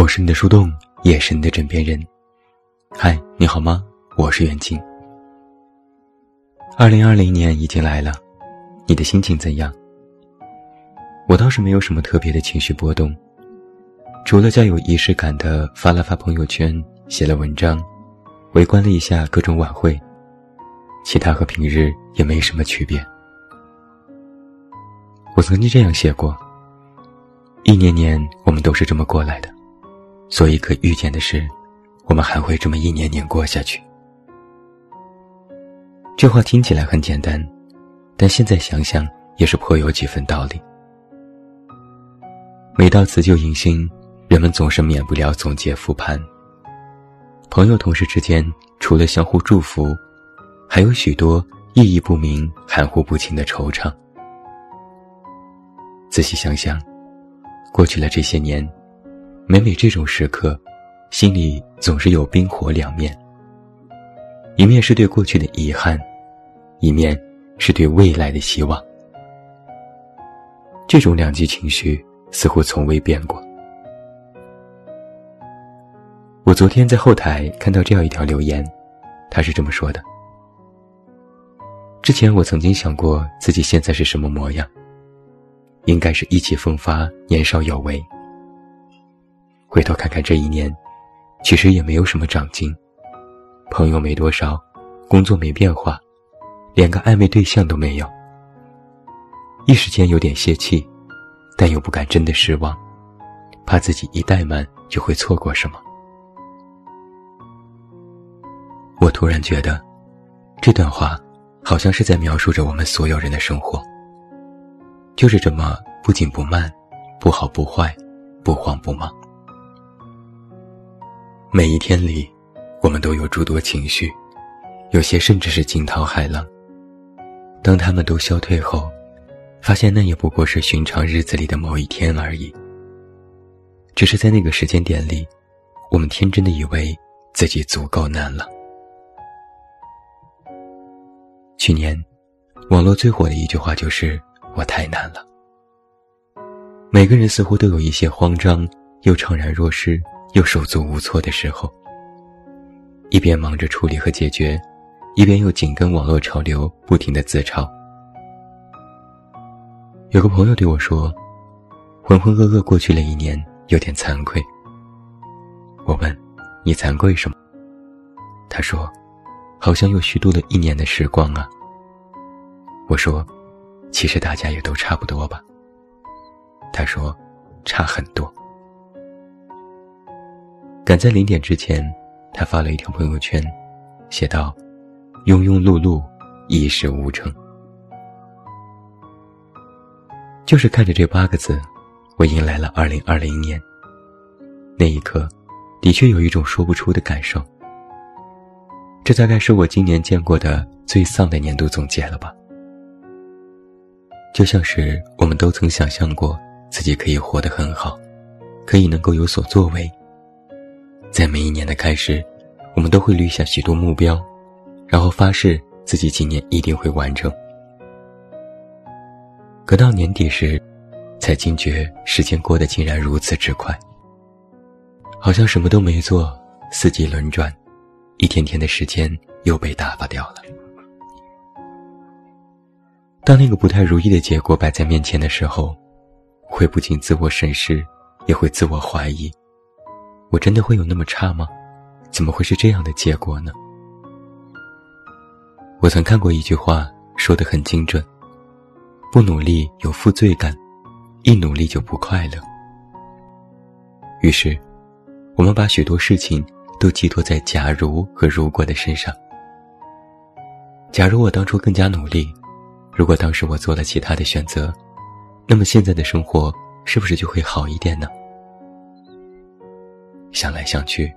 我是你的树洞，也是你的枕边人。嗨，你好吗？我是远近。二零二零年已经来了，你的心情怎样？我倒是没有什么特别的情绪波动，除了较有仪式感的发了发朋友圈、写了文章、围观了一下各种晚会，其他和平日也没什么区别。我曾经这样写过：一年年，我们都是这么过来的。所以可预见的是，我们还会这么一年年过下去。这话听起来很简单，但现在想想也是颇有几分道理。每到辞旧迎新，人们总是免不了总结复盘。朋友同事之间，除了相互祝福，还有许多意义不明、含糊不清的惆怅。仔细想想，过去了这些年。每每这种时刻，心里总是有冰火两面。一面是对过去的遗憾，一面是对未来的希望。这种两极情绪似乎从未变过。我昨天在后台看到这样一条留言，他是这么说的：“之前我曾经想过自己现在是什么模样，应该是意气风发、年少有为。”回头看看这一年，其实也没有什么长进，朋友没多少，工作没变化，连个暧昧对象都没有。一时间有点泄气，但又不敢真的失望，怕自己一怠慢就会错过什么。我突然觉得，这段话好像是在描述着我们所有人的生活，就是这么不紧不慢，不好不坏，不慌不忙。每一天里，我们都有诸多情绪，有些甚至是惊涛骇浪。当他们都消退后，发现那也不过是寻常日子里的某一天而已。只是在那个时间点里，我们天真的以为自己足够难了。去年，网络最火的一句话就是“我太难了”。每个人似乎都有一些慌张又怅然若失。又手足无措的时候，一边忙着处理和解决，一边又紧跟网络潮流，不停的自嘲。有个朋友对我说：“浑浑噩噩过去了一年，有点惭愧。”我问：“你惭愧什么？”他说：“好像又虚度了一年的时光啊。”我说：“其实大家也都差不多吧。”他说：“差很多。”赶在零点之前，他发了一条朋友圈，写道：“庸庸碌碌，一事无成。”就是看着这八个字，我迎来了二零二零年。那一刻，的确有一种说不出的感受。这大概是我今年见过的最丧的年度总结了吧？就像是我们都曾想象过自己可以活得很好，可以能够有所作为。在每一年的开始，我们都会立下许多目标，然后发誓自己今年一定会完成。可到年底时，才惊觉时间过得竟然如此之快，好像什么都没做，四季轮转，一天天的时间又被打发掉了。当那个不太如意的结果摆在面前的时候，会不仅自我审视，也会自我怀疑。我真的会有那么差吗？怎么会是这样的结果呢？我曾看过一句话，说的很精准：不努力有负罪感，一努力就不快乐。于是，我们把许多事情都寄托在“假如”和“如果”的身上。假如我当初更加努力，如果当时我做了其他的选择，那么现在的生活是不是就会好一点呢？想来想去，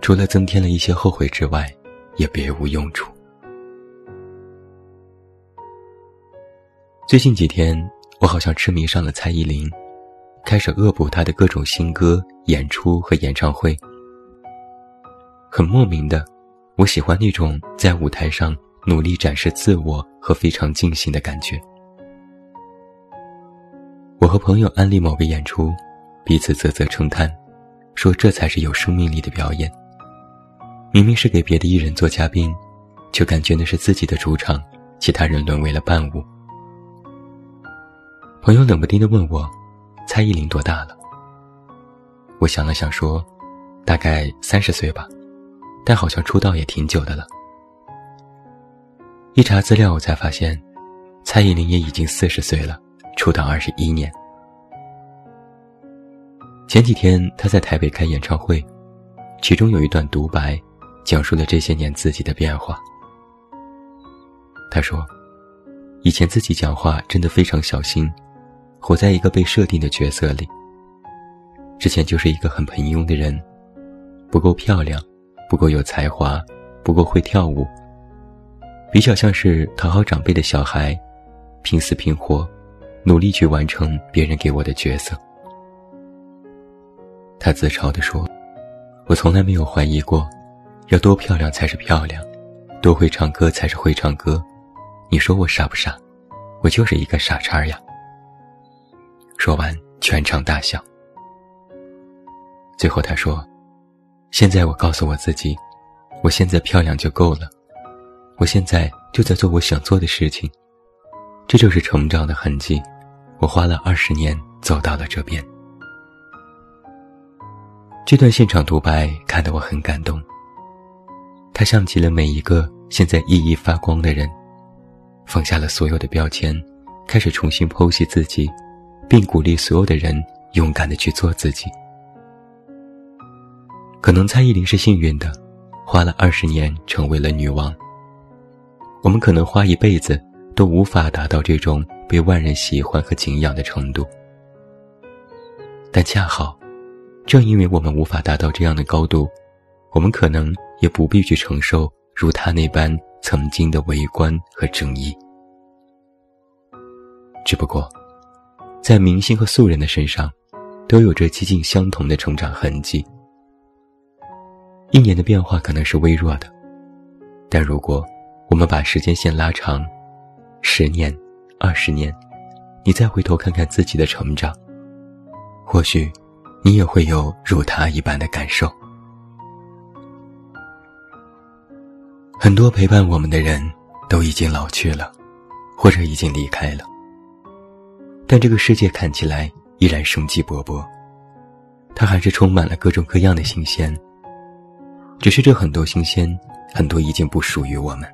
除了增添了一些后悔之外，也别无用处。最近几天，我好像痴迷上了蔡依林，开始恶补她的各种新歌、演出和演唱会。很莫名的，我喜欢那种在舞台上努力展示自我和非常尽兴的感觉。我和朋友安利某个演出，彼此啧啧称叹。说这才是有生命力的表演。明明是给别的艺人做嘉宾，却感觉那是自己的主场，其他人沦为了伴舞。朋友冷不丁的问我：“蔡依林多大了？”我想了想说：“大概三十岁吧，但好像出道也挺久的了。”一查资料，我才发现，蔡依林也已经四十岁了，出道二十一年。前几天他在台北开演唱会，其中有一段独白，讲述了这些年自己的变化。他说：“以前自己讲话真的非常小心，活在一个被设定的角色里。之前就是一个很平庸的人，不够漂亮，不够有才华，不够会跳舞。”比较像是讨好长辈的小孩，拼死拼活，努力去完成别人给我的角色。他自嘲地说：“我从来没有怀疑过，要多漂亮才是漂亮，多会唱歌才是会唱歌。你说我傻不傻？我就是一个傻叉呀。”说完，全场大笑。最后他说：“现在我告诉我自己，我现在漂亮就够了。”我现在就在做我想做的事情，这就是成长的痕迹。我花了二十年走到了这边。这段现场独白看得我很感动。他像极了每一个现在熠熠发光的人，放下了所有的标签，开始重新剖析自己，并鼓励所有的人勇敢地去做自己。可能蔡依林是幸运的，花了二十年成为了女王。我们可能花一辈子都无法达到这种被万人喜欢和敬仰的程度，但恰好，正因为我们无法达到这样的高度，我们可能也不必去承受如他那般曾经的围观和争议。只不过，在明星和素人的身上，都有着几近相同的成长痕迹。一年的变化可能是微弱的，但如果。我们把时间线拉长，十年、二十年，你再回头看看自己的成长，或许你也会有如他一般的感受。很多陪伴我们的人都已经老去了，或者已经离开了，但这个世界看起来依然生机勃勃，它还是充满了各种各样的新鲜。只是这很多新鲜，很多已经不属于我们。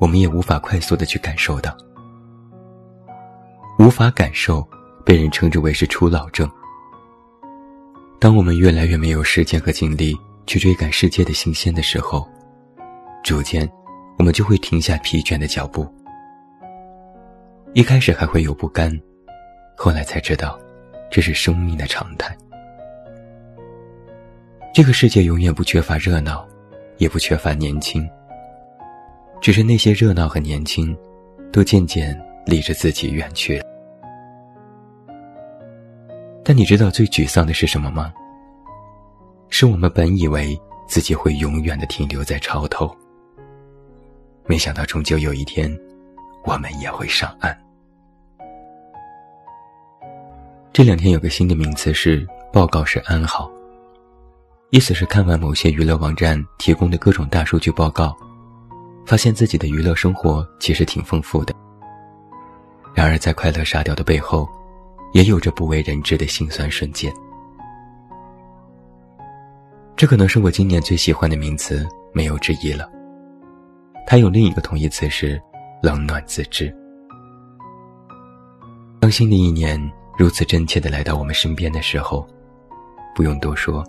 我们也无法快速的去感受到，无法感受，被人称之为是初老症。当我们越来越没有时间和精力去追赶世界的新鲜的时候，逐渐，我们就会停下疲倦的脚步。一开始还会有不甘，后来才知道，这是生命的常态。这个世界永远不缺乏热闹，也不缺乏年轻。只是那些热闹和年轻，都渐渐离着自己远去了。但你知道最沮丧的是什么吗？是我们本以为自己会永远的停留在潮头，没想到终究有一天，我们也会上岸。这两天有个新的名词是“报告式安好”，意思是看完某些娱乐网站提供的各种大数据报告。发现自己的娱乐生活其实挺丰富的，然而在快乐沙雕的背后，也有着不为人知的辛酸瞬间。这可能是我今年最喜欢的名词，没有之一了。它有另一个同义词是冷暖自知。当新的一年如此真切的来到我们身边的时候，不用多说，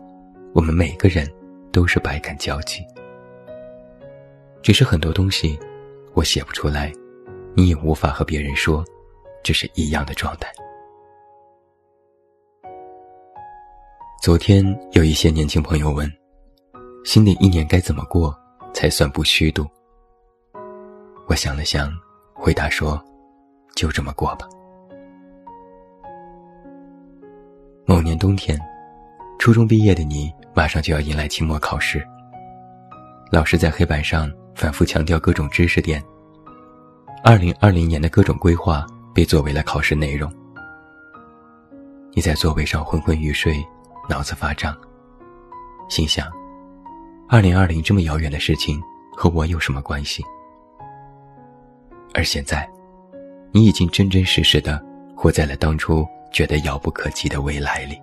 我们每个人都是百感交集。只是很多东西，我写不出来，你也无法和别人说，这是一样的状态。昨天有一些年轻朋友问，新的一年该怎么过才算不虚度？我想了想，回答说，就这么过吧。某年冬天，初中毕业的你，马上就要迎来期末考试。老师在黑板上。反复强调各种知识点。二零二零年的各种规划被作为了考试内容。你在座位上昏昏欲睡，脑子发胀，心想：二零二零这么遥远的事情，和我有什么关系？而现在，你已经真真实实的活在了当初觉得遥不可及的未来里。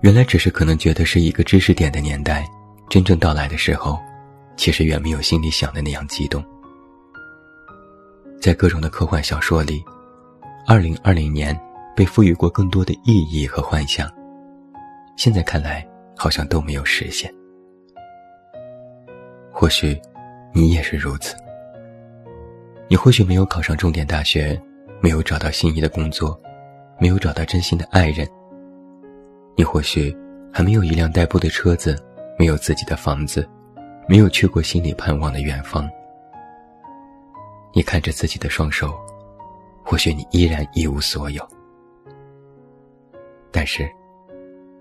原来只是可能觉得是一个知识点的年代，真正到来的时候，其实远没有心里想的那样激动。在各种的科幻小说里，二零二零年被赋予过更多的意义和幻想，现在看来好像都没有实现。或许，你也是如此。你或许没有考上重点大学，没有找到心仪的工作，没有找到真心的爱人。你或许还没有一辆代步的车子，没有自己的房子，没有去过心里盼望的远方。你看着自己的双手，或许你依然一无所有，是，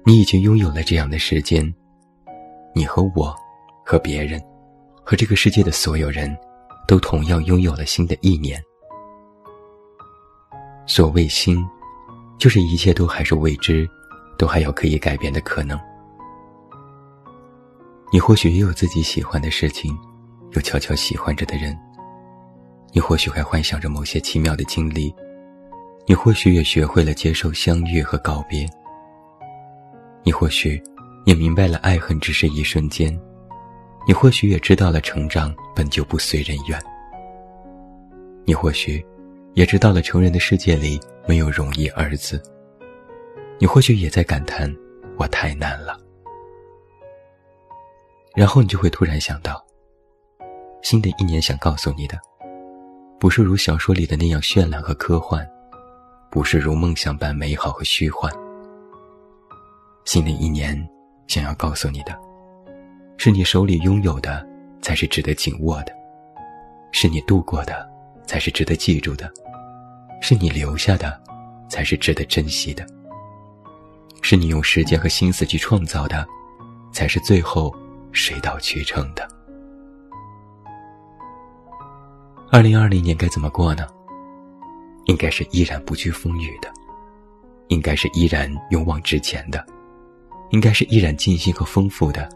你已经拥有了这样的时间。你和我，和别人，和这个世界的所有人，都同样拥有了新的一年。所谓新，就是一切都还是未知，都还有可以改变的可能。你或许也有自己喜欢的事情，有悄悄喜欢着的人。你或许还幻想着某些奇妙的经历，你或许也学会了接受相遇和告别，你或许也明白了爱恨只是一瞬间，你或许也知道了成长本就不随人愿，你或许也知道了成人的世界里没有容易二字，你或许也在感叹我太难了，然后你就会突然想到，新的一年想告诉你的。不是如小说里的那样绚烂和科幻，不是如梦想般美好和虚幻。新的一年，想要告诉你的，是你手里拥有的才是值得紧握的，是你度过的才是值得记住的，是你留下的才是值得珍惜的，是你用时间和心思去创造的，才是最后水到渠成的。二零二零年该怎么过呢？应该是依然不惧风雨的，应该是依然勇往直前的，应该是依然尽兴和丰富的，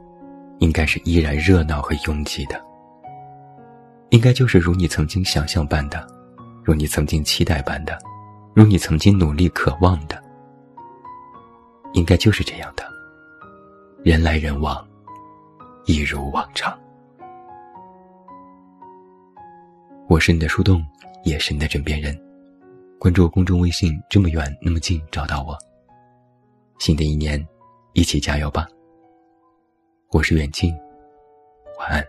应该是依然热闹和拥挤的，应该就是如你曾经想象般的，如你曾经期待般的，如你曾经努力渴望的，应该就是这样的，人来人往，一如往常。我是你的树洞，也是你的枕边人。关注公众微信，这么远那么近，找到我。新的一年，一起加油吧！我是远近，晚安。